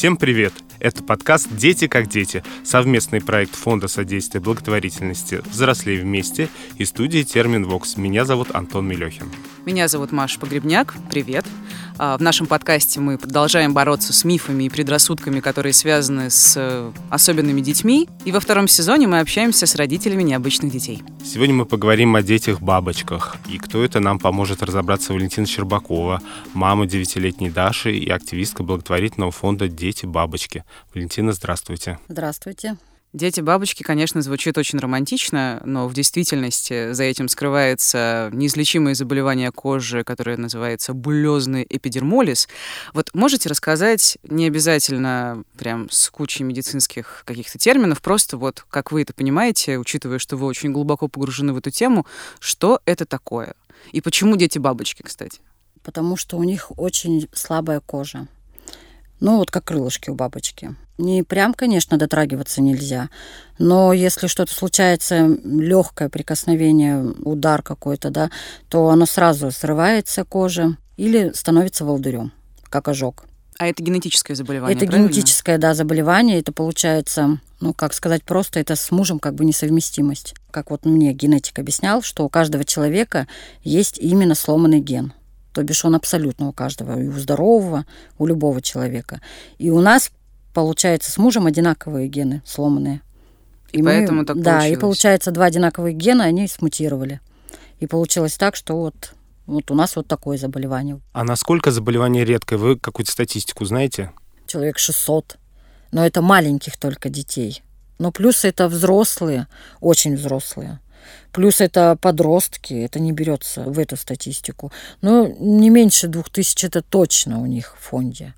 Всем привет! Это подкаст «Дети как дети» — совместный проект Фонда содействия благотворительности «Взрослей вместе» и студии «Термин Вокс». Меня зовут Антон Милехин. Меня зовут Маша Погребняк. Привет. А, в нашем подкасте мы продолжаем бороться с мифами и предрассудками, которые связаны с э, особенными детьми. И во втором сезоне мы общаемся с родителями необычных детей. Сегодня мы поговорим о детях-бабочках. И кто это нам поможет разобраться Валентина Щербакова, мама девятилетней Даши и активистка благотворительного фонда «Дети-бабочки». Валентина, здравствуйте. Здравствуйте. Дети-бабочки, конечно, звучит очень романтично, но в действительности за этим скрывается неизлечимое заболевание кожи, которое называется булезный эпидермолиз. Вот можете рассказать, не обязательно прям с кучей медицинских каких-то терминов, просто вот как вы это понимаете, учитывая, что вы очень глубоко погружены в эту тему, что это такое? И почему дети-бабочки, кстати? Потому что у них очень слабая кожа. Ну, вот как крылышки у бабочки. Не прям, конечно, дотрагиваться нельзя, но если что-то случается, легкое прикосновение, удар какой-то, да, то оно сразу срывается кожа или становится волдырем, как ожог. А это генетическое заболевание, Это правильно? генетическое, да, заболевание. Это получается, ну, как сказать просто, это с мужем как бы несовместимость. Как вот мне генетик объяснял, что у каждого человека есть именно сломанный ген. То бишь он абсолютно у каждого, и у здорового, у любого человека. И у нас, получается, с мужем одинаковые гены сломанные. И, поэтому так Да, получилось. и получается, два одинаковых гена, они смутировали. И получилось так, что вот, вот у нас вот такое заболевание. А насколько заболевание редкое? Вы какую-то статистику знаете? Человек 600. Но это маленьких только детей. Но плюс это взрослые, очень взрослые. Плюс это подростки, это не берется в эту статистику. Но не меньше двух тысяч это точно у них в фонде.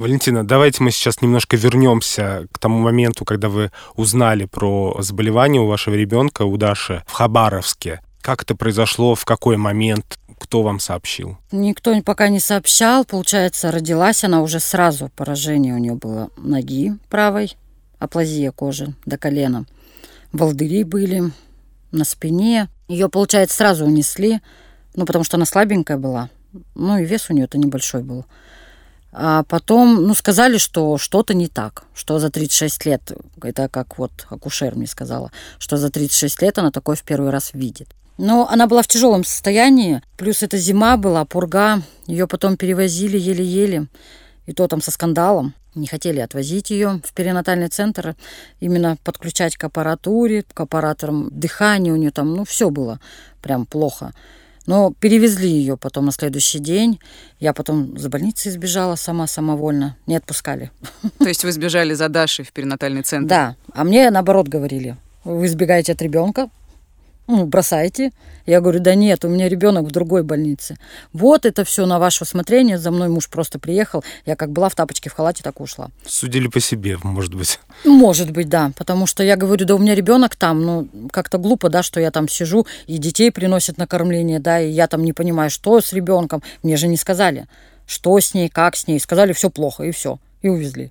Валентина, давайте мы сейчас немножко вернемся к тому моменту, когда вы узнали про заболевание у вашего ребенка, у Даши, в Хабаровске. Как это произошло, в какой момент, кто вам сообщил? Никто пока не сообщал. Получается, родилась она уже сразу. Поражение у нее было ноги правой, аплазия кожи до колена. Волдыри были на спине. Ее, получается, сразу унесли, ну, потому что она слабенькая была. Ну, и вес у нее-то небольшой был. А потом, ну, сказали, что что-то не так, что за 36 лет, это как вот акушер мне сказала, что за 36 лет она такое в первый раз видит. Но она была в тяжелом состоянии, плюс это зима была, пурга, ее потом перевозили еле-еле, и то там со скандалом. Не хотели отвозить ее в перинатальный центр, именно подключать к аппаратуре, к аппараторам дыхания у нее там, ну, все было прям плохо. Но перевезли ее потом на следующий день. Я потом за больницей сбежала сама, самовольно. Не отпускали. То есть вы сбежали за Дашей в перинатальный центр? Да. А мне наоборот говорили. Вы избегаете от ребенка, ну, бросайте. Я говорю, да нет, у меня ребенок в другой больнице. Вот это все на ваше усмотрение. За мной муж просто приехал. Я как была в тапочке, в халате, так и ушла. Судили по себе, может быть. Может быть, да. Потому что я говорю, да у меня ребенок там, ну, как-то глупо, да, что я там сижу, и детей приносят на кормление, да, и я там не понимаю, что с ребенком. Мне же не сказали, что с ней, как с ней. Сказали, все плохо, и все. И увезли.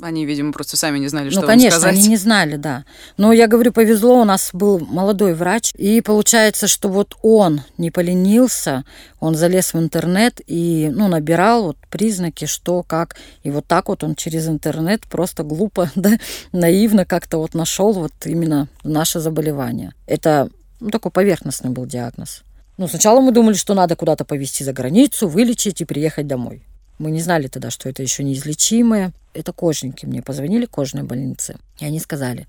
Они, видимо, просто сами не знали, что ну, конечно, сказать. они не знали, да. Но я говорю, повезло, у нас был молодой врач, и получается, что вот он не поленился, он залез в интернет и, ну, набирал вот признаки, что, как, и вот так вот он через интернет просто глупо, да, наивно как-то вот нашел вот именно наше заболевание. Это ну, такой поверхностный был диагноз. Ну, сначала мы думали, что надо куда-то повезти за границу, вылечить и приехать домой. Мы не знали тогда, что это еще неизлечимое. Это кожники мне позвонили, кожной больницы. И они сказали,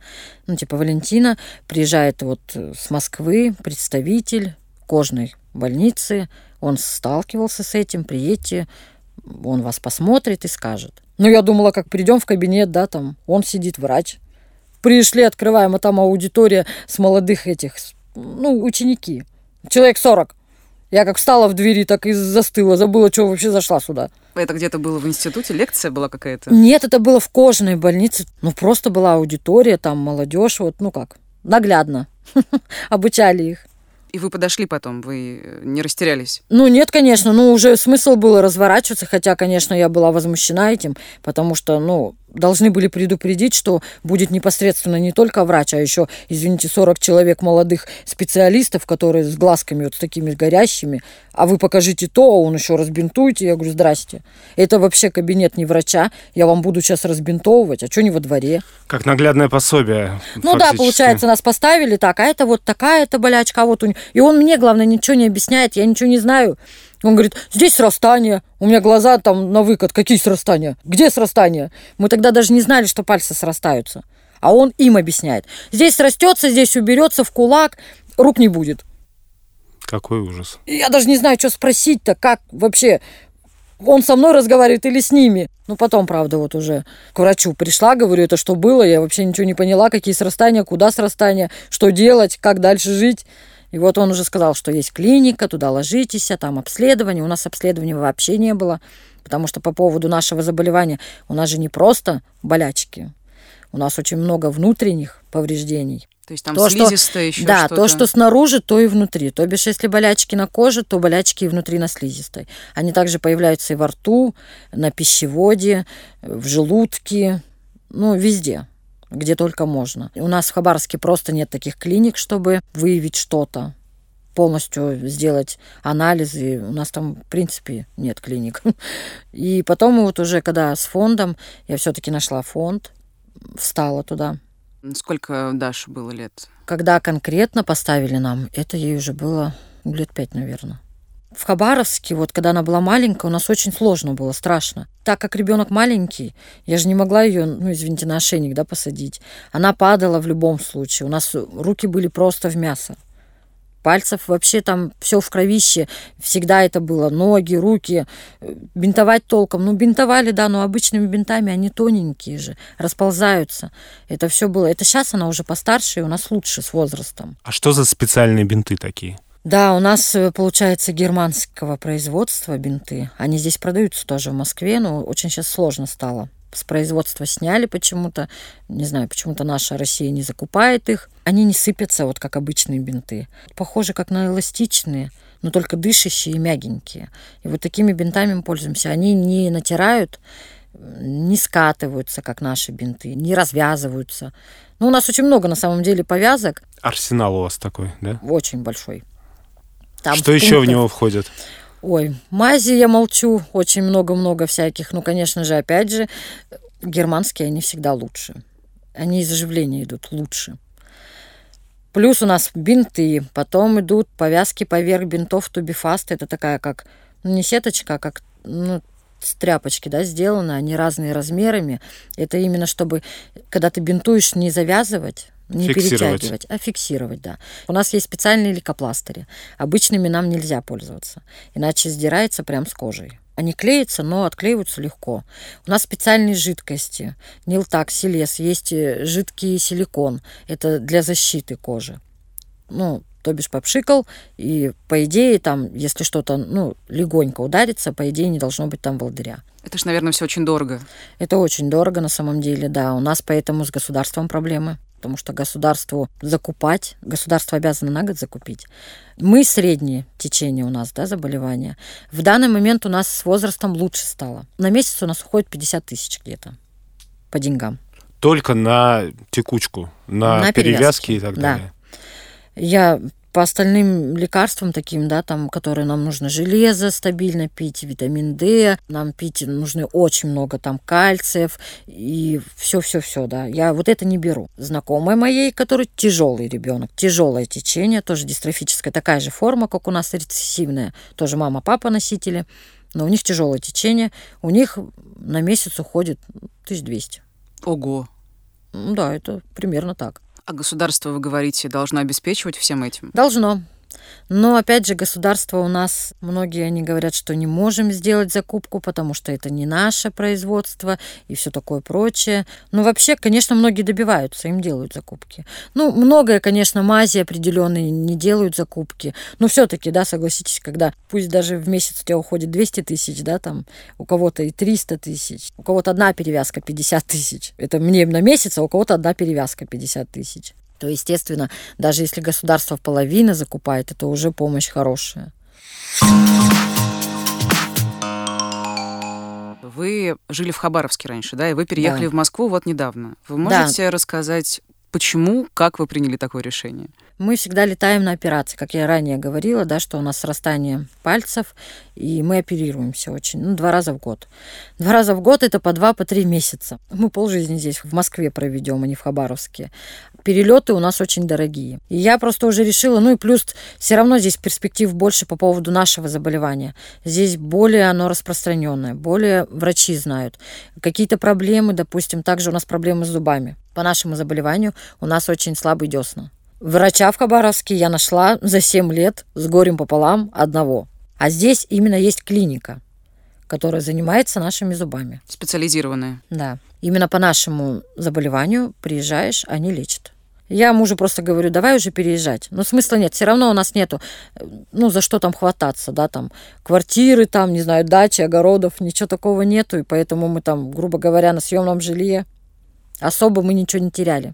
ну, типа, Валентина приезжает вот с Москвы представитель кожной больницы. Он сталкивался с этим, приедьте, он вас посмотрит и скажет. Ну, я думала, как придем в кабинет, да, там, он сидит, врач. Пришли, открываем, а там аудитория с молодых этих, ну, ученики. Человек 40. Я как встала в двери, так и застыла, забыла, что вообще зашла сюда. Это где-то было в институте, лекция была какая-то? Нет, это было в кожаной больнице. Ну, просто была аудитория, там молодежь, вот, ну как, наглядно обучали их. И вы подошли потом, вы не растерялись? Ну, нет, конечно, ну, уже смысл было разворачиваться, хотя, конечно, я была возмущена этим, потому что, ну, должны были предупредить, что будет непосредственно не только врач, а еще, извините, 40 человек молодых специалистов, которые с глазками вот с такими горящими, а вы покажите то, а он еще разбинтуйте. Я говорю, здрасте. Это вообще кабинет не врача, я вам буду сейчас разбинтовывать, а что не во дворе? Как наглядное пособие. Ну фактически. да, получается, нас поставили так, а это вот такая-то болячка, а вот у. И он мне, главное, ничего не объясняет, я ничего не знаю. Он говорит, здесь срастание. У меня глаза там на выкат. Какие срастания? Где срастания? Мы тогда даже не знали, что пальцы срастаются. А он им объясняет. Здесь срастется, здесь уберется в кулак, рук не будет. Какой ужас. Я даже не знаю, что спросить-то, как вообще он со мной разговаривает или с ними. Ну, потом, правда, вот уже к врачу пришла, говорю, это что было, я вообще ничего не поняла, какие срастания, куда срастания, что делать, как дальше жить. И вот он уже сказал, что есть клиника, туда ложитесь, а там обследование. У нас обследования вообще не было, потому что по поводу нашего заболевания у нас же не просто болячки, у нас очень много внутренних повреждений. То есть там то, слизистая что, еще Да, что-то. то, что снаружи, то и внутри. То бишь, если болячки на коже, то болячки и внутри на слизистой. Они также появляются и во рту, на пищеводе, в желудке, ну, везде где только можно. У нас в Хабаровске просто нет таких клиник, чтобы выявить что-то полностью сделать анализы. У нас там, в принципе, нет клиник. И потом вот уже, когда с фондом, я все-таки нашла фонд, встала туда. Сколько Даше было лет? Когда конкретно поставили нам, это ей уже было лет пять, наверное. В Хабаровске, вот когда она была маленькая, у нас очень сложно было, страшно. Так как ребенок маленький, я же не могла ее, ну, извините, на ошейник, да, посадить. Она падала в любом случае. У нас руки были просто в мясо. Пальцев вообще там все в кровище. Всегда это было. Ноги, руки. Бинтовать толком. Ну, бинтовали, да, но обычными бинтами они тоненькие же, расползаются. Это все было. Это сейчас она уже постарше, и у нас лучше с возрастом. А что за специальные бинты такие? Да, у нас, э, получается, германского производства бинты. Они здесь продаются тоже в Москве, но очень сейчас сложно стало. С производства сняли почему-то. Не знаю, почему-то наша Россия не закупает их. Они не сыпятся, вот как обычные бинты. Похожи как на эластичные, но только дышащие и мягенькие. И вот такими бинтами мы пользуемся. Они не натирают, не скатываются, как наши бинты, не развязываются. Ну, у нас очень много, на самом деле, повязок. Арсенал у вас такой, да? Очень большой. Там Что еще в него входит? Ой, мази я молчу, очень много-много всяких. Ну, конечно же, опять же, германские, они всегда лучше. Они из заживления идут лучше. Плюс у нас бинты, потом идут повязки поверх бинтов тубифаст. Это такая как, ну, не сеточка, а как, ну, с тряпочки, да, сделаны, они разные размерами. Это именно чтобы, когда ты бинтуешь, не завязывать, не фиксировать. перетягивать, а фиксировать, да. У нас есть специальные лейкопластыри. Обычными нам нельзя пользоваться, иначе сдирается прям с кожей. Они клеятся, но отклеиваются легко. У нас специальные жидкости. Нилтак, Селес, есть э, жидкий силикон. Это для защиты кожи. Ну, то бишь попшикал, и по идее там, если что-то, ну, легонько ударится, по идее не должно быть там волдыря. Это же, наверное, все очень дорого. Это очень дорого на самом деле, да. У нас поэтому с государством проблемы потому что государству закупать, государство обязано на год закупить. Мы среднее течение у нас, да, заболевания. В данный момент у нас с возрастом лучше стало. На месяц у нас уходит 50 тысяч где-то по деньгам. Только на текучку, на, на перевязки, перевязки и так далее. Да. Я по остальным лекарствам таким, да, там, которые нам нужно железо стабильно пить, витамин D, нам пить нужно очень много там кальциев и все-все-все, да. Я вот это не беру. Знакомая моей, который тяжелый ребенок, тяжелое течение, тоже дистрофическая, такая же форма, как у нас рецессивная, тоже мама-папа носители, но у них тяжелое течение, у них на месяц уходит 1200. Ого. Да, это примерно так. А государство, вы говорите, должно обеспечивать всем этим? Должно. Но опять же, государство у нас, многие они говорят, что не можем сделать закупку, потому что это не наше производство и все такое прочее. Но вообще, конечно, многие добиваются, им делают закупки. Ну, многое, конечно, мази определенные не делают закупки. Но все-таки, да, согласитесь, когда пусть даже в месяц у тебя уходит 200 тысяч, да, там у кого-то и 300 тысяч, у кого-то одна перевязка 50 тысяч. Это мне на месяц, а у кого-то одна перевязка 50 тысяч то, естественно, даже если государство в половину закупает, это уже помощь хорошая. Вы жили в Хабаровске раньше, да, и вы переехали Да. в Москву вот недавно. Вы можете рассказать, почему, как вы приняли такое решение? Мы всегда летаем на операции, как я ранее говорила, да, что у нас срастание пальцев, и мы оперируемся очень, ну, два раза в год. Два раза в год это по два, по три месяца. Мы полжизни здесь в Москве проведем, а не в Хабаровске. Перелеты у нас очень дорогие. И я просто уже решила, ну и плюс все равно здесь перспектив больше по поводу нашего заболевания. Здесь более оно распространенное, более врачи знают. Какие-то проблемы, допустим, также у нас проблемы с зубами. По нашему заболеванию у нас очень слабые десна. Врача в Хабаровске я нашла за 7 лет с горем пополам одного. А здесь именно есть клиника, которая занимается нашими зубами. Специализированные. Да. Именно по нашему заболеванию приезжаешь, они лечат. Я мужу просто говорю, давай уже переезжать. Но смысла нет, все равно у нас нету, э, ну, за что там хвататься, да, там, квартиры, там, не знаю, дачи, огородов, ничего такого нету, и поэтому мы там, грубо говоря, на съемном жилье особо мы ничего не теряли.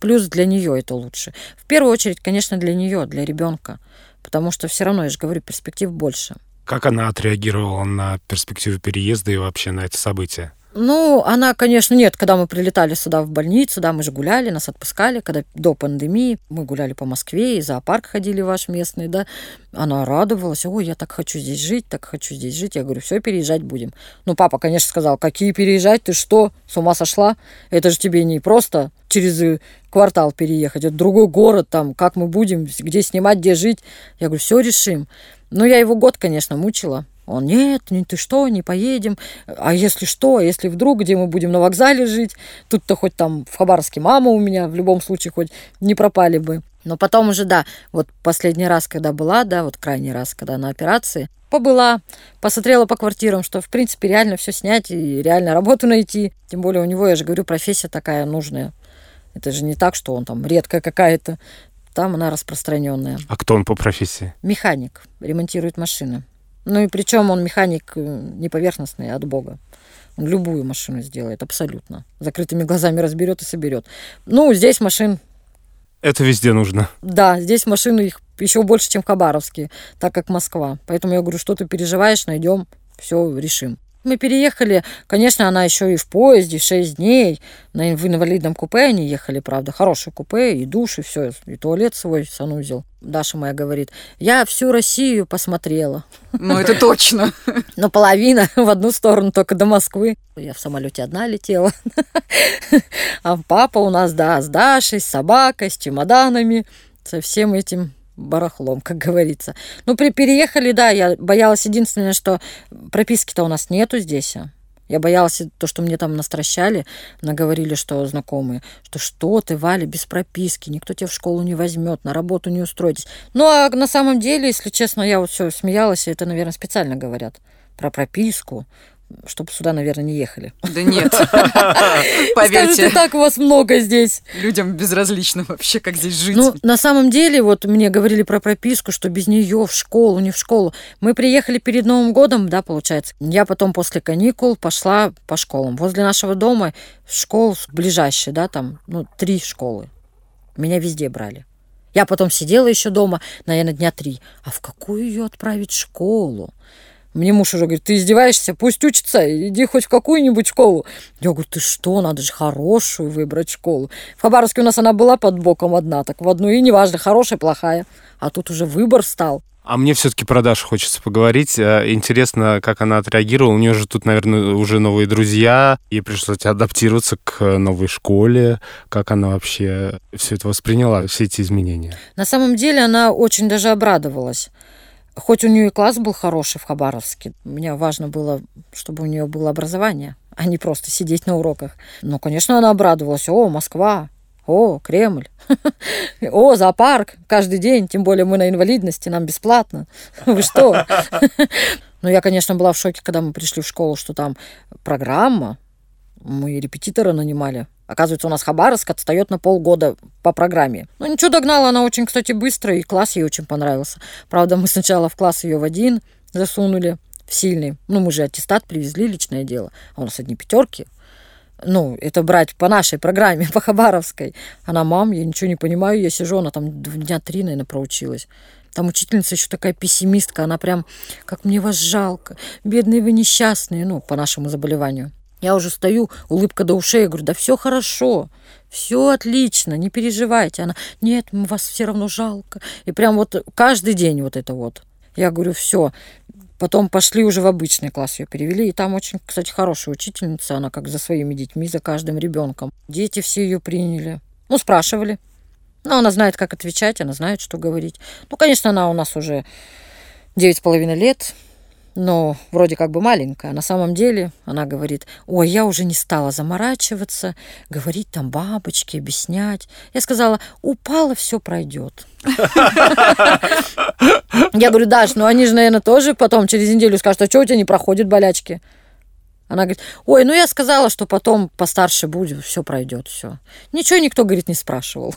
Плюс для нее это лучше. В первую очередь, конечно, для нее, для ребенка, потому что все равно, я же говорю, перспектив больше. Как она отреагировала на перспективу переезда и вообще на это событие? Ну, она, конечно, нет, когда мы прилетали сюда в больницу, да, мы же гуляли, нас отпускали, когда до пандемии мы гуляли по Москве, и зоопарк ходили ваш местный, да, она радовалась, ой, я так хочу здесь жить, так хочу здесь жить, я говорю, все, переезжать будем. Ну, папа, конечно, сказал, какие переезжать, ты что, с ума сошла? Это же тебе не просто через э, квартал переехать, это другой город, там, как мы будем, где снимать, где жить. Я говорю, все решим. Ну, я его год, конечно, мучила. Он, нет, не, ты что, не поедем. А если что, если вдруг, где мы будем на вокзале жить, тут-то хоть там в Хабаровске мама у меня, в любом случае хоть не пропали бы. Но потом уже, да, вот последний раз, когда была, да, вот крайний раз, когда на операции, побыла, посмотрела по квартирам, что, в принципе, реально все снять и реально работу найти. Тем более у него, я же говорю, профессия такая нужная. Это же не так, что он там редкая какая-то. Там она распространенная. А кто он по профессии? Механик, ремонтирует машины. Ну и причем он механик э, не поверхностный, а от Бога. Он любую машину сделает, абсолютно. Закрытыми глазами разберет и соберет. Ну, здесь машин, Это везде нужно. да, здесь машины их еще больше, чем в Хабаровске, так как Москва. Поэтому я говорю, что ты переживаешь, найдем, все решим. Мы переехали, конечно, она еще и в поезде, 6 дней. На, в инвалидном купе они ехали, правда, хорошее купе, и душ, и все, и туалет свой, санузел. Даша моя говорит, я всю Россию посмотрела. Ну, это точно. Но половина в одну сторону, только до Москвы. Я в самолете одна летела. А папа у нас, да, с Дашей, с собакой, с чемоданами, со всем этим барахлом, как говорится. Ну, при, переехали, да, я боялась единственное, что прописки-то у нас нету здесь. а. Я боялась то, что мне там настращали, наговорили, что знакомые, что что ты, Валя, без прописки, никто тебя в школу не возьмет, на работу не устроитесь. Ну, а на самом деле, если честно, я вот все смеялась, и это, наверное, специально говорят про прописку, чтобы сюда, наверное, не ехали. Да нет. Поверьте, так у вас много здесь. людям безразлично вообще, как здесь жить. Ну, на самом деле, вот мне говорили про прописку, что без нее в школу, не в школу. Мы приехали перед Новым годом, да, получается. Я потом после каникул пошла по школам. Возле нашего дома школ ближайшие, да, там, ну, три школы. Меня везде брали. Я потом сидела еще дома, наверное, дня три. А в какую ее отправить школу? Мне муж уже говорит, ты издеваешься, пусть учится, иди хоть в какую-нибудь школу. Я говорю, ты что, надо же хорошую выбрать школу. В Хабаровске у нас она была под боком одна, так в одну, и неважно, хорошая, плохая. А тут уже выбор стал. А мне все-таки про Дашу хочется поговорить. Э, Интересно, как она отреагировала. У нее же тут, наверное, уже новые друзья. Ей пришлось адаптироваться к новой школе. Как она вообще все это восприняла, все эти изменения? На самом деле она очень даже обрадовалась. Хоть у нее и класс был хороший в Хабаровске, мне важно было, чтобы у нее было образование, а не просто сидеть на уроках. Но, конечно, она обрадовалась. О, Москва, о, Кремль, о, зоопарк каждый день, тем более мы на инвалидности, нам бесплатно. Вы что? Но я, конечно, была в шоке, когда мы пришли в школу, что там программа, мы репетитора нанимали. Оказывается, у нас Хабаровск отстает на полгода по программе. Ну, ничего, догнала она очень, кстати, быстро, и класс ей очень понравился. Правда, мы сначала в класс ее в один засунули, в сильный. Ну, мы же аттестат привезли, личное дело. А у нас одни пятерки. Ну, это брать по нашей программе, по Хабаровской. Она, мам, я ничего не понимаю, я сижу, она там дня три, наверное, проучилась. Там учительница еще такая пессимистка, она прям, как мне вас жалко, бедные вы несчастные, ну, по нашему заболеванию. Я уже стою, улыбка до ушей, говорю, да все хорошо, все отлично, не переживайте. Она, нет, вас все равно жалко. И прям вот каждый день вот это вот. Я говорю, все. Потом пошли уже в обычный класс ее перевели. И там очень, кстати, хорошая учительница. Она как за своими детьми, за каждым ребенком. Дети все ее приняли. Ну, спрашивали. Но она знает, как отвечать, она знает, что говорить. Ну, конечно, она у нас уже девять с половиной лет но вроде как бы маленькая. На самом деле она говорит, ой, я уже не стала заморачиваться, говорить там бабочки, объяснять. Я сказала, упала, все пройдет. Я говорю, Даш, ну они же, наверное, тоже потом через неделю скажут, а что у тебя не проходят болячки? Она говорит, ой, ну я сказала, что потом постарше будет, все пройдет, все. Ничего никто, говорит, не спрашивал.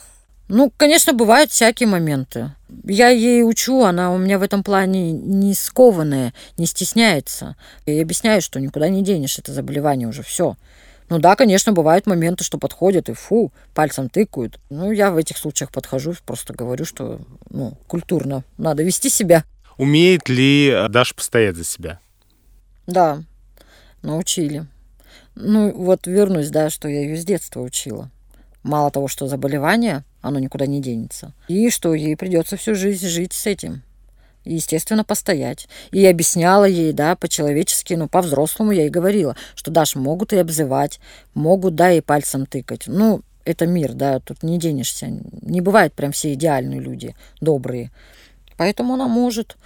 Ну, конечно, бывают всякие моменты. Я ей учу, она у меня в этом плане не скованная, не стесняется. И объясняю, что никуда не денешь это заболевание уже, все. Ну да, конечно, бывают моменты, что подходят и фу, пальцем тыкают. Ну, я в этих случаях подхожу, просто говорю, что ну, культурно надо вести себя. Умеет ли Даша постоять за себя? Да, научили. Ну, вот вернусь, да, что я ее с детства учила. Мало того, что заболевание, оно никуда не денется. И что ей придется всю жизнь жить с этим. И, естественно, постоять. И объясняла ей, да, по-человечески, ну, по-взрослому я ей говорила, что, Даш, могут и обзывать, могут, да, и пальцем тыкать. Ну, это мир, да, тут не денешься. Не бывает прям все идеальные люди, добрые. Поэтому она может.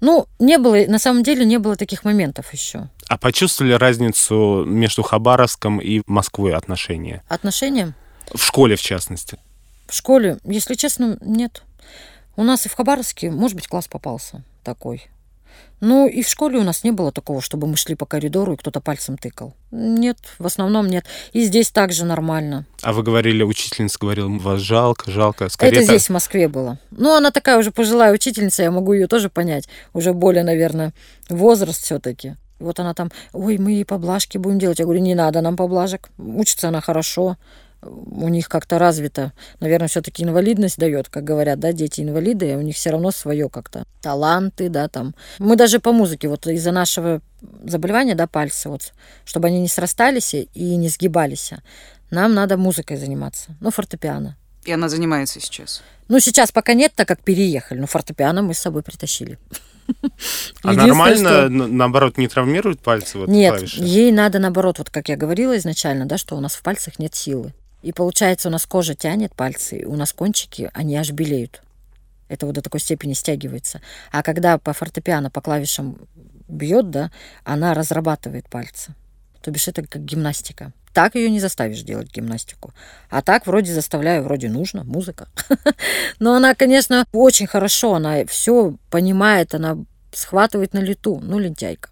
Ну, не было, на самом деле, не было таких моментов еще. А почувствовали разницу между Хабаровском и Москвой отношения? Отношения? В школе, в частности. В школе, если честно, нет. У нас и в Хабаровске, может быть, класс попался такой. Ну, и в школе у нас не было такого, чтобы мы шли по коридору и кто-то пальцем тыкал. Нет, в основном нет. И здесь также нормально. А вы говорили, учительница говорила, вас жалко, жалко. Скорее это здесь, в Москве было. Ну, она такая уже пожилая учительница, я могу ее тоже понять. Уже более, наверное, возраст все-таки. Вот она там, ой, мы ей поблажки будем делать. Я говорю, не надо нам поблажек. Учится она хорошо у них как-то развито, наверное, все-таки инвалидность дает, как говорят, да, дети инвалиды, у них все равно свое как-то таланты, да, там. Мы даже по музыке, вот из-за нашего заболевания, да, пальцы, вот, чтобы они не срастались и не сгибались, нам надо музыкой заниматься, ну, фортепиано. И она занимается сейчас? Ну, сейчас пока нет, так как переехали, но фортепиано мы с собой притащили. А нормально, что... наоборот, не травмирует пальцы? Вот, нет, клавиши? ей надо, наоборот, вот как я говорила изначально, да, что у нас в пальцах нет силы. И получается, у нас кожа тянет пальцы, у нас кончики, они аж белеют. Это вот до такой степени стягивается. А когда по фортепиано, по клавишам бьет, да, она разрабатывает пальцы. То бишь это как гимнастика. Так ее не заставишь делать гимнастику. А так вроде заставляю, вроде нужно, музыка. Но она, конечно, очень хорошо, она все понимает, она схватывает на лету. Ну, лентяйка.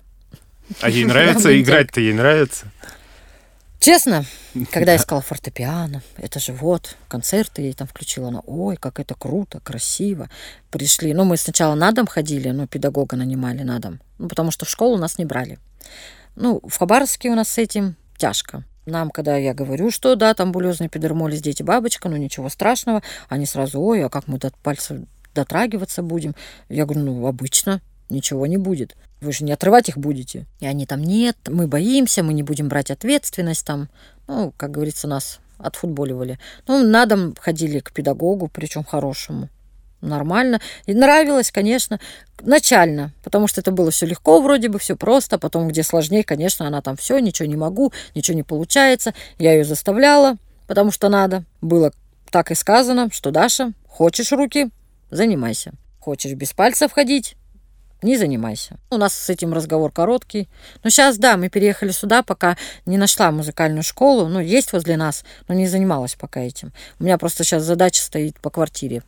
А ей нравится играть-то, ей нравится? Честно, когда я сказала фортепиано, это же вот, концерты ей там включила, она, ой, как это круто, красиво. Пришли, ну, мы сначала на дом ходили, ну, педагога нанимали на дом, ну, потому что в школу нас не брали. Ну, в Хабаровске у нас с этим тяжко. Нам, когда я говорю, что да, там булезный эпидермолиз, дети бабочка, ну ничего страшного, они сразу, ой, а как мы до пальцев дотрагиваться будем? Я говорю, ну, обычно, ничего не будет. Вы же не отрывать их будете. И они там, нет, мы боимся, мы не будем брать ответственность там. Ну, как говорится, нас отфутболивали. Ну, на дом ходили к педагогу, причем хорошему. Нормально. И нравилось, конечно, начально, потому что это было все легко вроде бы, все просто. Потом, где сложнее, конечно, она там все, ничего не могу, ничего не получается. Я ее заставляла, потому что надо. Было так и сказано, что Даша, хочешь руки, занимайся. Хочешь без пальцев ходить, не занимайся. У нас с этим разговор короткий. Но сейчас, да, мы переехали сюда, пока не нашла музыкальную школу. Ну, есть возле нас, но не занималась пока этим. У меня просто сейчас задача стоит по квартире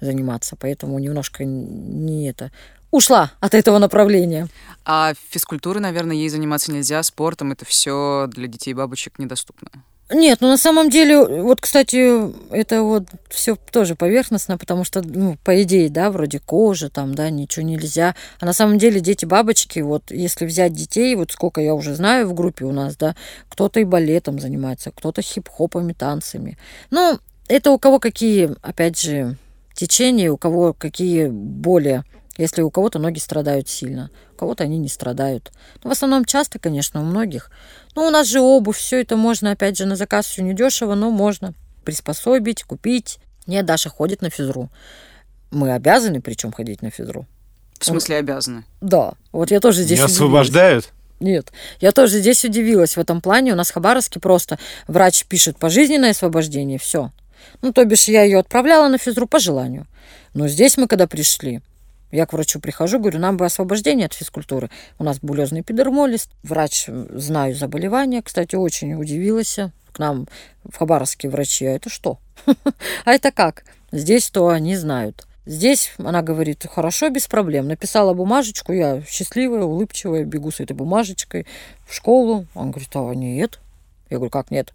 заниматься, поэтому немножко не это ушла от этого направления. А физкультурой, наверное, ей заниматься нельзя, спортом это все для детей бабочек недоступно. Нет, ну на самом деле, вот, кстати, это вот все тоже поверхностно, потому что, ну, по идее, да, вроде кожи там, да, ничего нельзя. А на самом деле дети-бабочки, вот, если взять детей, вот сколько я уже знаю в группе у нас, да, кто-то и балетом занимается, кто-то хип-хопами, танцами. Ну, это у кого какие, опять же, течения, у кого какие более если у кого-то ноги страдают сильно, у кого-то они не страдают. Но в основном часто, конечно, у многих. Но у нас же обувь, все это можно, опять же, на заказ все недешево, но можно приспособить, купить. Нет, Даша ходит на физру. Мы обязаны, причем ходить на физру. В смысле Он... обязаны? Да. Вот я тоже здесь... Не освобождают? Нет. Я тоже здесь удивилась в этом плане. У нас в Хабаровске просто врач пишет пожизненное освобождение, все. Ну, то бишь, я ее отправляла на физру по желанию. Но здесь мы, когда пришли, я к врачу прихожу, говорю, нам бы освобождение от физкультуры. У нас булезный эпидермолиз. Врач, знаю заболевания, кстати, очень удивилась. К нам в Хабаровске врачи, а это что? А это как? Здесь то они знают. Здесь она говорит, хорошо, без проблем. Написала бумажечку, я счастливая, улыбчивая, бегу с этой бумажечкой в школу. Он говорит, а нет. Я говорю, как нет?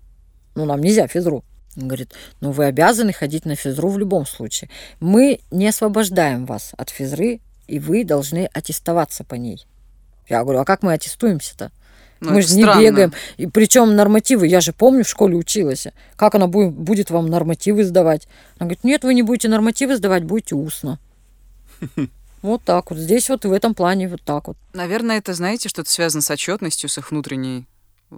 Ну, нам нельзя физру. Он говорит, ну вы обязаны ходить на физру в любом случае. Мы не освобождаем вас от физры, и вы должны аттестоваться по ней. Я говорю, а как мы аттестуемся-то? Ну, мы же не бегаем. И причем нормативы, я же помню, в школе училась. Как она будет, будет вам нормативы сдавать? Она говорит, нет, вы не будете нормативы сдавать, будете устно. Вот так вот. Здесь вот в этом плане вот так вот. Наверное, это, знаете, что-то связано с отчетностью, с их внутренней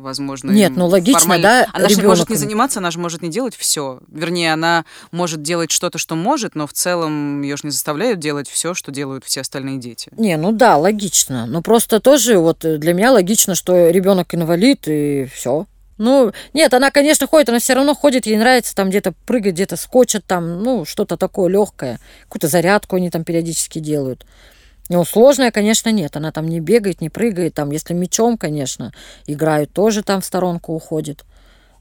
возможно. Нет, ну логично, формально. да. Она же может не заниматься, она же может не делать все. Вернее, она может делать что-то, что может, но в целом ее же не заставляют делать все, что делают все остальные дети. Не, ну да, логично. Но просто тоже вот для меня логично, что ребенок инвалид и все. Ну, нет, она, конечно, ходит, она все равно ходит, ей нравится там где-то прыгать, где-то скочит там, ну, что-то такое легкое. Какую-то зарядку они там периодически делают. Ну, сложная, конечно, нет. Она там не бегает, не прыгает. Там, если мечом, конечно, играют, тоже там в сторонку уходит.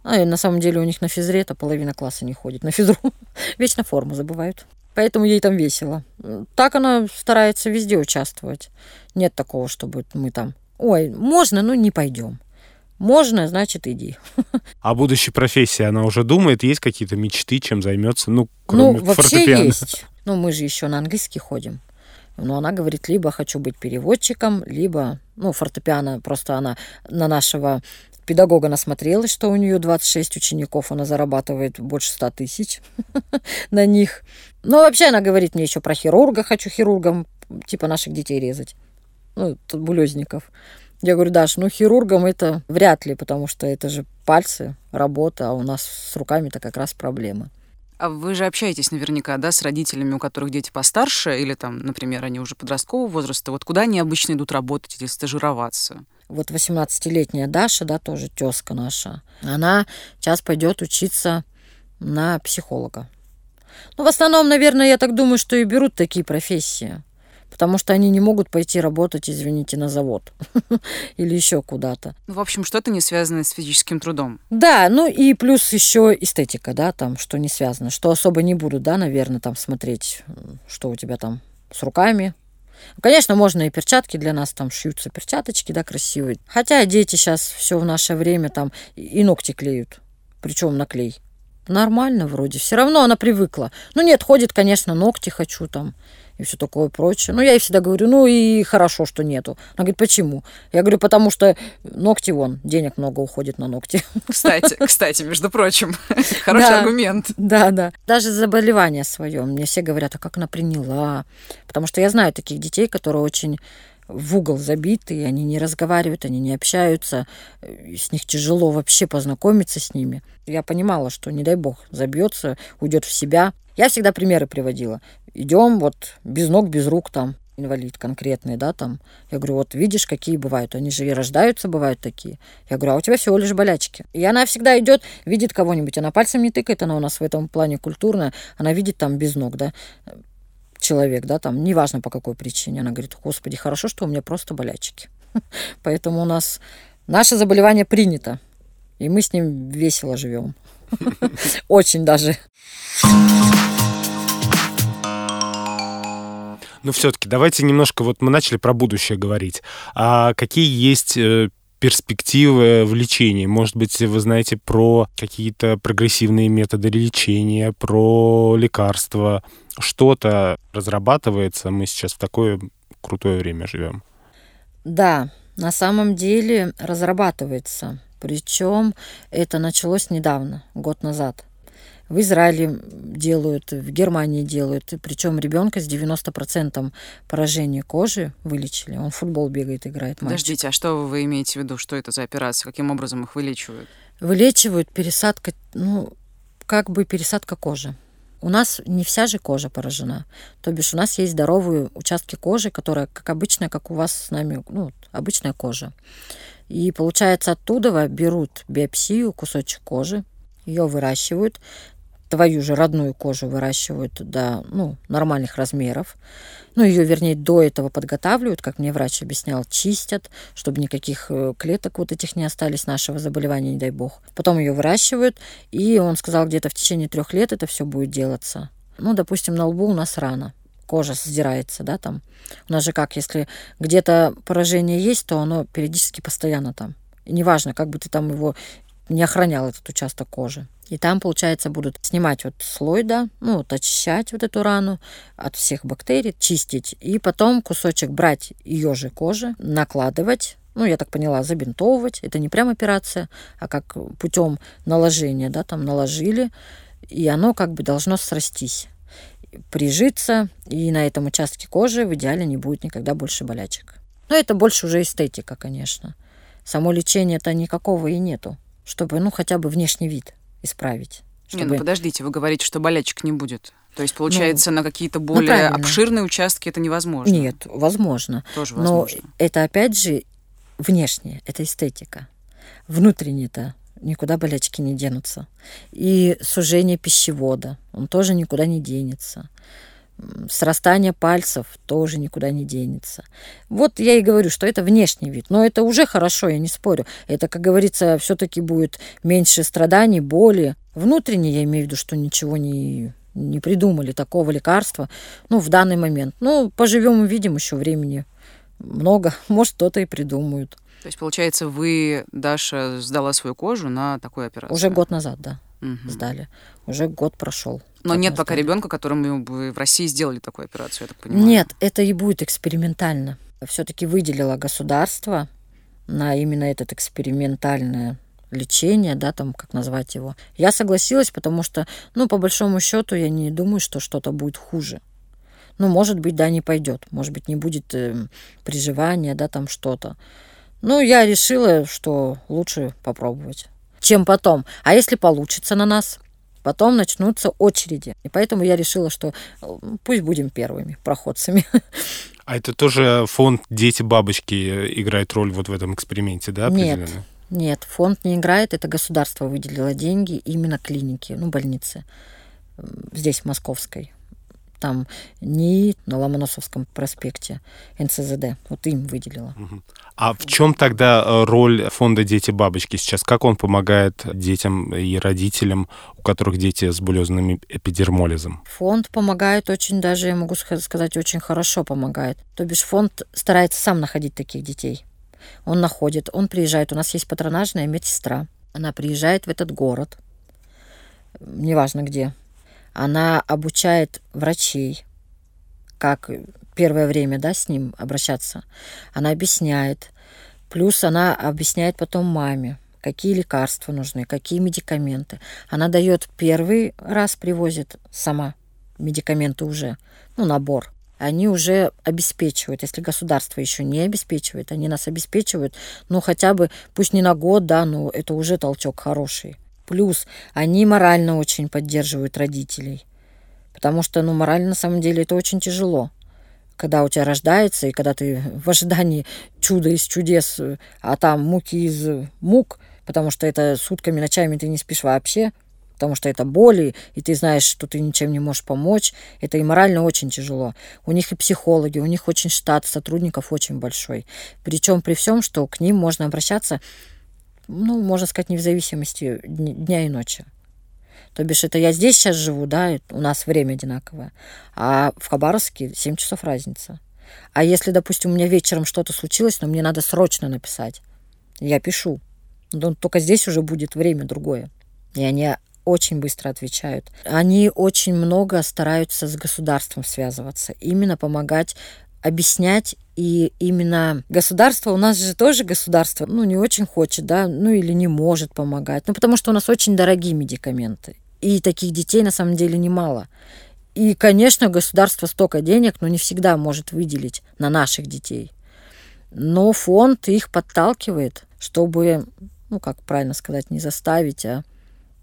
А и на самом деле у них на физре это половина класса не ходит. На физру вечно форму забывают. Поэтому ей там весело. Так она старается везде участвовать. Нет такого, чтобы мы там... Ой, можно, но не пойдем. Можно, значит, иди. А будущей профессии она уже думает? Есть какие-то мечты, чем займется? Ну, кроме ну, вообще фортепиано. есть. Ну, мы же еще на английский ходим. Но она говорит, либо хочу быть переводчиком, либо, ну, фортепиано, просто она на нашего педагога насмотрелась, что у нее 26 учеников, она зарабатывает больше 100 тысяч на них. Ну, вообще она говорит мне еще про хирурга, хочу хирургом, типа наших детей резать. Ну, тут булезников. Я говорю, Даш, ну хирургом это вряд ли, потому что это же пальцы, работа, а у нас с руками-то как раз проблемы. А вы же общаетесь наверняка, да, с родителями, у которых дети постарше, или там, например, они уже подросткового возраста. Вот куда они обычно идут работать или стажироваться? Вот 18-летняя Даша, да, тоже тезка наша, она сейчас пойдет учиться на психолога. Ну, в основном, наверное, я так думаю, что и берут такие профессии потому что они не могут пойти работать, извините, на завод или еще куда-то. Ну, в общем, что-то не связано с физическим трудом. Да, ну и плюс еще эстетика, да, там, что не связано, что особо не буду, да, наверное, там смотреть, что у тебя там с руками, Конечно, можно и перчатки для нас там шьются, перчаточки, да, красивые. Хотя дети сейчас все в наше время там и ногти клеют, причем на клей. Нормально вроде, все равно она привыкла. Ну нет, ходит, конечно, ногти хочу там и все такое прочее. Ну, я ей всегда говорю, ну и хорошо, что нету. Она говорит, почему? Я говорю, потому что ногти вон, денег много уходит на ногти. Кстати, кстати, между прочим, хороший да, аргумент. Да, да. Даже заболевание свое. Мне все говорят, а как она приняла? Потому что я знаю таких детей, которые очень в угол забиты, они не разговаривают, они не общаются, с них тяжело вообще познакомиться с ними. Я понимала, что, не дай бог, забьется, уйдет в себя. Я всегда примеры приводила идем вот без ног, без рук там, инвалид конкретный, да, там. Я говорю, вот видишь, какие бывают, они же и рождаются, бывают такие. Я говорю, а у тебя всего лишь болячки. И она всегда идет, видит кого-нибудь, она пальцем не тыкает, она у нас в этом плане культурная, она видит там без ног, да, человек, да, там, неважно по какой причине. Она говорит, господи, хорошо, что у меня просто болячки. Поэтому у нас наше заболевание принято, и мы с ним весело живем. Очень даже. Но все-таки давайте немножко, вот мы начали про будущее говорить. А какие есть э, перспективы в лечении? Может быть, вы знаете про какие-то прогрессивные методы лечения, про лекарства? Что-то разрабатывается? Мы сейчас в такое крутое время живем. Да, на самом деле разрабатывается. Причем это началось недавно, год назад. В Израиле делают, в Германии делают. Причем ребенка с 90% поражения кожи вылечили. Он в футбол бегает, играет. Мальчик. Подождите, а что вы имеете в виду? Что это за операция? Каким образом их вылечивают? Вылечивают пересадка, ну, как бы пересадка кожи. У нас не вся же кожа поражена. То бишь у нас есть здоровые участки кожи, которая как обычная, как у вас с нами, ну, обычная кожа. И получается оттуда берут биопсию, кусочек кожи, ее выращивают, твою же родную кожу выращивают до ну, нормальных размеров. Ну, ее, вернее, до этого подготавливают, как мне врач объяснял, чистят, чтобы никаких э, клеток вот этих не остались нашего заболевания, не дай бог. Потом ее выращивают, и он сказал, где-то в течение трех лет это все будет делаться. Ну, допустим, на лбу у нас рана, кожа сдирается, да, там. У нас же как, если где-то поражение есть, то оно периодически постоянно там. И неважно, как бы ты там его не охранял этот участок кожи. И там, получается, будут снимать вот слой, да, ну, вот очищать вот эту рану от всех бактерий, чистить. И потом кусочек брать ее же кожи, накладывать, ну, я так поняла, забинтовывать. Это не прям операция, а как путем наложения, да, там наложили, и оно как бы должно срастись прижиться, и на этом участке кожи в идеале не будет никогда больше болячек. Но это больше уже эстетика, конечно. Само лечение-то никакого и нету, чтобы, ну, хотя бы внешний вид исправить. Чтобы... Не, ну подождите, вы говорите, что болячек не будет. То есть, получается, ну, на какие-то ну, более ну, обширные участки это невозможно. Нет, возможно. Тоже возможно. Но это опять же внешнее, это эстетика. Внутренне-то никуда болячки не денутся. И сужение пищевода, он тоже никуда не денется срастание пальцев тоже никуда не денется. Вот я и говорю, что это внешний вид. Но это уже хорошо, я не спорю. Это, как говорится, все-таки будет меньше страданий, боли. Внутренне я имею в виду, что ничего не, не придумали такого лекарства. Ну, в данный момент. Ну, поживем и видим еще времени много. Может, кто-то и придумают. То есть, получается, вы, Даша, сдала свою кожу на такую операцию? Уже год назад, да, угу. сдали. Уже год прошел. Но нет пока ребенка, которому бы в России сделали такую операцию, я так понимаю. Нет, это и будет экспериментально. Все-таки выделило государство на именно этот экспериментальное лечение, да, там, как назвать его. Я согласилась, потому что, ну, по большому счету, я не думаю, что что-то будет хуже. Ну, может быть, да, не пойдет. Может быть, не будет э, приживания, да, там что-то. Ну, я решила, что лучше попробовать, чем потом. А если получится на нас? потом начнутся очереди. И поэтому я решила, что пусть будем первыми проходцами. А это тоже фонд «Дети-бабочки» играет роль вот в этом эксперименте, да, определенно? Нет, нет, фонд не играет, это государство выделило деньги именно клинике, ну, больнице, здесь, в Московской там НИИ на Ломоносовском проспекте, НЦЗД. Вот им выделила. А в чем тогда э, роль фонда «Дети-бабочки» сейчас? Как он помогает детям и родителям, у которых дети с булезным эпидермолизом? Фонд помогает очень даже, я могу сказать, очень хорошо помогает. То бишь фонд старается сам находить таких детей. Он находит, он приезжает. У нас есть патронажная медсестра. Она приезжает в этот город, неважно где, она обучает врачей, как первое время да, с ним обращаться. Она объясняет. Плюс она объясняет потом маме, какие лекарства нужны, какие медикаменты. Она дает первый раз, привозит сама медикаменты уже, ну, набор. Они уже обеспечивают. Если государство еще не обеспечивает, они нас обеспечивают, ну, хотя бы, пусть не на год, да, но это уже толчок хороший. Плюс они морально очень поддерживают родителей. Потому что, ну, морально на самом деле это очень тяжело. Когда у тебя рождается, и когда ты в ожидании чуда из чудес, а там муки из мук, потому что это сутками, ночами ты не спишь вообще, потому что это боли, и ты знаешь, что ты ничем не можешь помочь. Это и морально очень тяжело. У них и психологи, у них очень штат сотрудников очень большой. Причем при всем, что к ним можно обращаться ну, можно сказать, не в зависимости дня и ночи. То бишь, это я здесь сейчас живу, да, у нас время одинаковое, а в Хабаровске 7 часов разница. А если, допустим, у меня вечером что-то случилось, но мне надо срочно написать, я пишу. Но только здесь уже будет время другое. И они очень быстро отвечают. Они очень много стараются с государством связываться, именно помогать объяснять и именно государство, у нас же тоже государство, ну, не очень хочет, да, ну, или не может помогать. Ну, потому что у нас очень дорогие медикаменты. И таких детей на самом деле немало. И, конечно, государство столько денег, но не всегда может выделить на наших детей. Но фонд их подталкивает, чтобы, ну, как правильно сказать, не заставить, а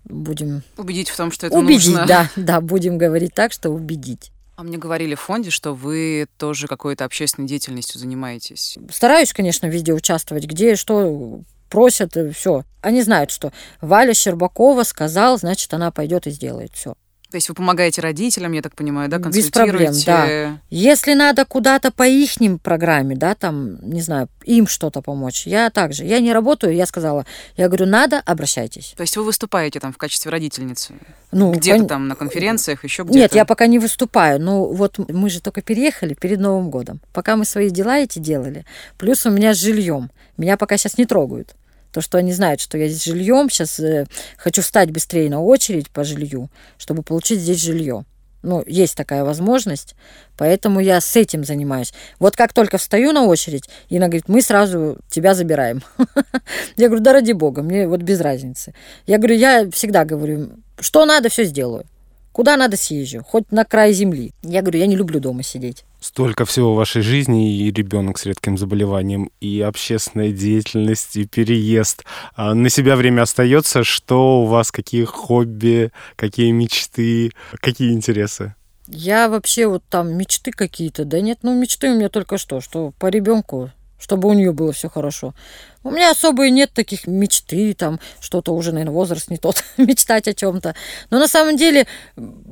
будем... Убедить в том, что это убедить, нужно. да, да, будем говорить так, что убедить. А мне говорили в фонде, что вы тоже какой-то общественной деятельностью занимаетесь. Стараюсь, конечно, везде участвовать, где что просят, все. Они знают, что Валя Щербакова сказал, значит, она пойдет и сделает все. То есть вы помогаете родителям, я так понимаю, да, Без проблем, да. Если надо куда-то по ихним программе, да, там, не знаю, им что-то помочь, я также. Я не работаю, я сказала, я говорю, надо, обращайтесь. То есть вы выступаете там в качестве родительницы? Ну, где-то кон... там на конференциях, еще где-то? Нет, я пока не выступаю. Ну, вот мы же только переехали перед Новым годом. Пока мы свои дела эти делали, плюс у меня с жильем. Меня пока сейчас не трогают. То, что они знают, что я здесь жильем, сейчас э, хочу встать быстрее на очередь по жилью, чтобы получить здесь жилье. Ну, есть такая возможность, поэтому я с этим занимаюсь. Вот как только встаю на очередь, Инна говорит, мы сразу тебя забираем. Я говорю, да ради бога, мне вот без разницы. Я говорю, я всегда говорю, что надо, все сделаю. Куда надо съезжу, хоть на край земли. Я говорю, я не люблю дома сидеть. Столько всего в вашей жизни, и ребенок с редким заболеванием, и общественная деятельность, и переезд. А на себя время остается. Что у вас, какие хобби, какие мечты, какие интересы? Я вообще вот там мечты какие-то, да нет, ну мечты у меня только что, что по ребенку чтобы у нее было все хорошо. У меня особо и нет таких мечты, там что-то уже, наверное, возраст не тот, мечтать о чем-то. Но на самом деле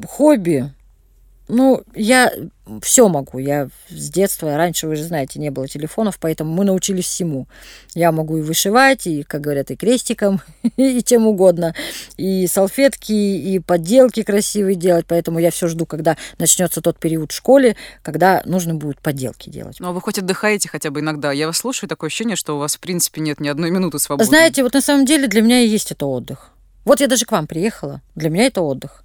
хобби, ну, я все могу. Я с детства, раньше, вы же знаете, не было телефонов, поэтому мы научились всему. Я могу и вышивать, и, как говорят, и крестиком, и чем угодно, и салфетки, и подделки красивые делать, поэтому я все жду, когда начнется тот период в школе, когда нужно будет подделки делать. Ну, а вы хоть отдыхаете хотя бы иногда? Я вас слушаю, такое ощущение, что у вас, в принципе, нет ни одной минуты свободы. Знаете, вот на самом деле для меня и есть это отдых. Вот я даже к вам приехала, для меня это отдых.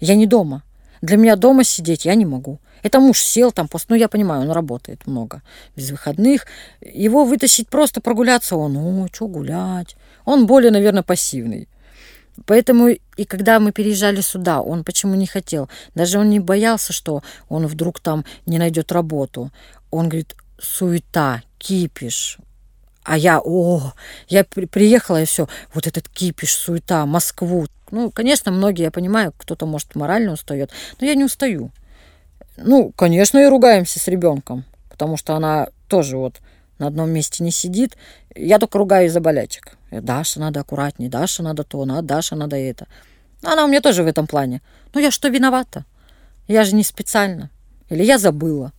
Я не дома. Для меня дома сидеть я не могу. Это муж сел там, пост... ну я понимаю, он работает много, без выходных. Его вытащить просто прогуляться, он, ну, что гулять. Он более, наверное, пассивный. Поэтому и когда мы переезжали сюда, он почему не хотел? Даже он не боялся, что он вдруг там не найдет работу. Он говорит, суета, кипиш. А я, о, я при, приехала и все, вот этот кипиш, суета, Москву. Ну, конечно, многие, я понимаю, кто-то, может, морально устает, но я не устаю. Ну, конечно, и ругаемся с ребенком, потому что она тоже вот на одном месте не сидит. Я только ругаю из-за болячек. Даша, надо аккуратнее, Даша, надо то, надо, Даша, надо это. Она у меня тоже в этом плане. Ну, я что виновата? Я же не специально. Или я забыла.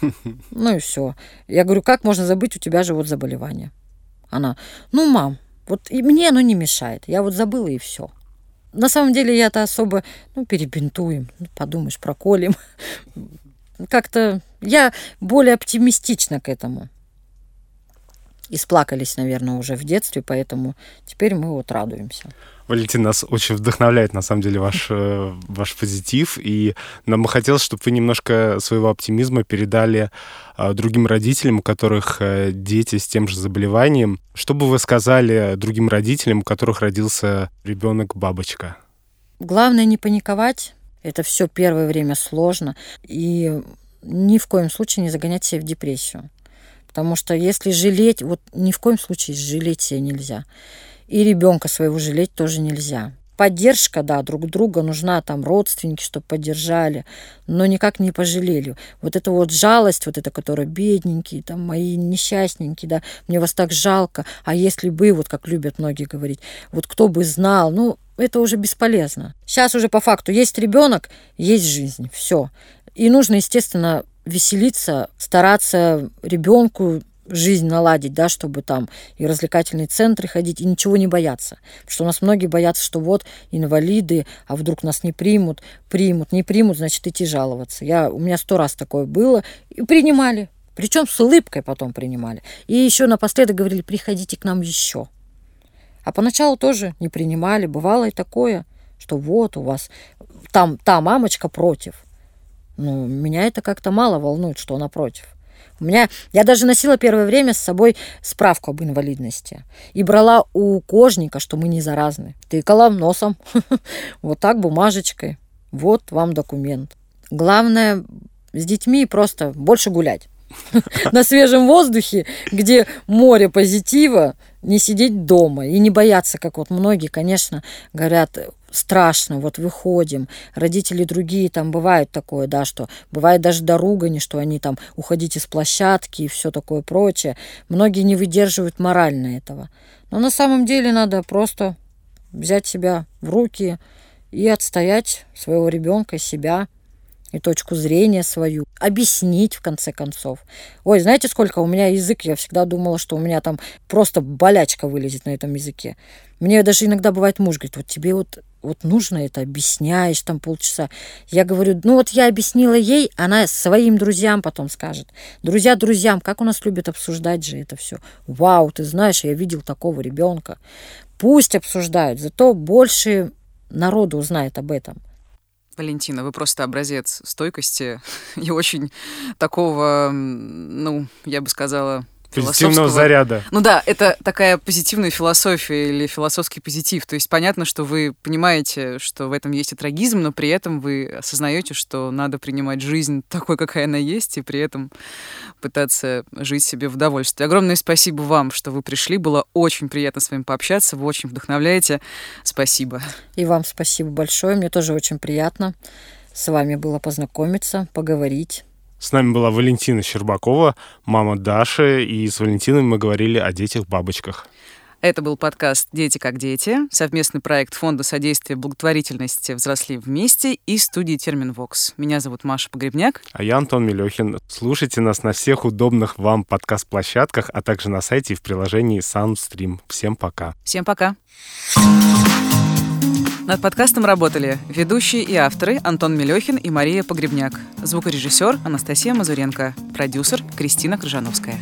Ну и все. Я говорю, как можно забыть, у тебя же вот заболевание. Она, ну, мам, вот и мне оно не мешает. Я вот забыла и все. На самом деле я-то особо, ну, перебинтуем, ну, подумаешь, проколем. Как-то я более оптимистична к этому. Исплакались, наверное, уже в детстве, поэтому теперь мы вот радуемся. Валентин, нас очень вдохновляет, на самом деле, ваш, э, ваш позитив, и нам бы хотелось, чтобы вы немножко своего оптимизма передали а, другим родителям, у которых э, дети с тем же заболеванием. Что бы вы сказали другим родителям, у которых родился ребенок-бабочка? Главное не паниковать. Это все первое время сложно. И ни в коем случае не загонять себя в депрессию. Потому что если жалеть, вот ни в коем случае жалеть себя нельзя. И ребенка своего жалеть тоже нельзя. Поддержка, да, друг друга нужна, там родственники, чтобы поддержали, но никак не пожалели. Вот эта вот жалость, вот эта, которая бедненькие, там мои несчастненькие, да, мне вас так жалко, а если бы, вот как любят многие говорить, вот кто бы знал, ну, это уже бесполезно. Сейчас уже по факту есть ребенок, есть жизнь, все. И нужно, естественно, веселиться, стараться ребенку жизнь наладить, да, чтобы там и развлекательные центры ходить, и ничего не бояться. Потому что у нас многие боятся, что вот инвалиды, а вдруг нас не примут, примут, не примут, значит, идти жаловаться. Я, у меня сто раз такое было, и принимали. Причем с улыбкой потом принимали. И еще напоследок говорили, приходите к нам еще. А поначалу тоже не принимали. Бывало и такое, что вот у вас там та мамочка против. Ну, меня это как-то мало волнует, что она против. У меня, я даже носила первое время с собой справку об инвалидности. И брала у кожника, что мы не заразны. Тыкала носом. Вот так, бумажечкой. Вот вам документ. Главное с детьми просто больше гулять. на свежем воздухе, где море позитива, не сидеть дома и не бояться, как вот многие, конечно, говорят, страшно, вот выходим, родители другие, там бывает такое, да, что бывает даже до ругани, что они там уходите с площадки и все такое прочее. Многие не выдерживают морально этого. Но на самом деле надо просто взять себя в руки и отстоять своего ребенка, себя, и точку зрения свою, объяснить в конце концов. Ой, знаете, сколько у меня язык, я всегда думала, что у меня там просто болячка вылезет на этом языке. Мне даже иногда бывает муж говорит, вот тебе вот, вот нужно это, объясняешь там полчаса. Я говорю, ну вот я объяснила ей, она своим друзьям потом скажет. Друзья друзьям, как у нас любят обсуждать же это все. Вау, ты знаешь, я видел такого ребенка. Пусть обсуждают, зато больше народу узнает об этом. Валентина, вы просто образец стойкости и очень такого, ну, я бы сказала, Позитивного заряда. Ну да, это такая позитивная философия или философский позитив. То есть понятно, что вы понимаете, что в этом есть и трагизм, но при этом вы осознаете, что надо принимать жизнь такой, какая она есть, и при этом пытаться жить себе в удовольствие. Огромное спасибо вам, что вы пришли. Было очень приятно с вами пообщаться. Вы очень вдохновляете. Спасибо. И вам спасибо большое. Мне тоже очень приятно с вами было познакомиться, поговорить. С нами была Валентина Щербакова, мама Даши, и с Валентиной мы говорили о детях-бабочках. Это был подкаст «Дети как дети», совместный проект Фонда содействия благотворительности «Взросли вместе» и студии «Терминвокс». Меня зовут Маша Погребняк. А я Антон Мелехин. Слушайте нас на всех удобных вам подкаст-площадках, а также на сайте и в приложении SoundStream. Всем пока. Всем пока. Над подкастом работали ведущие и авторы Антон Мелехин и Мария Погребняк, звукорежиссер Анастасия Мазуренко, продюсер Кристина Крыжановская.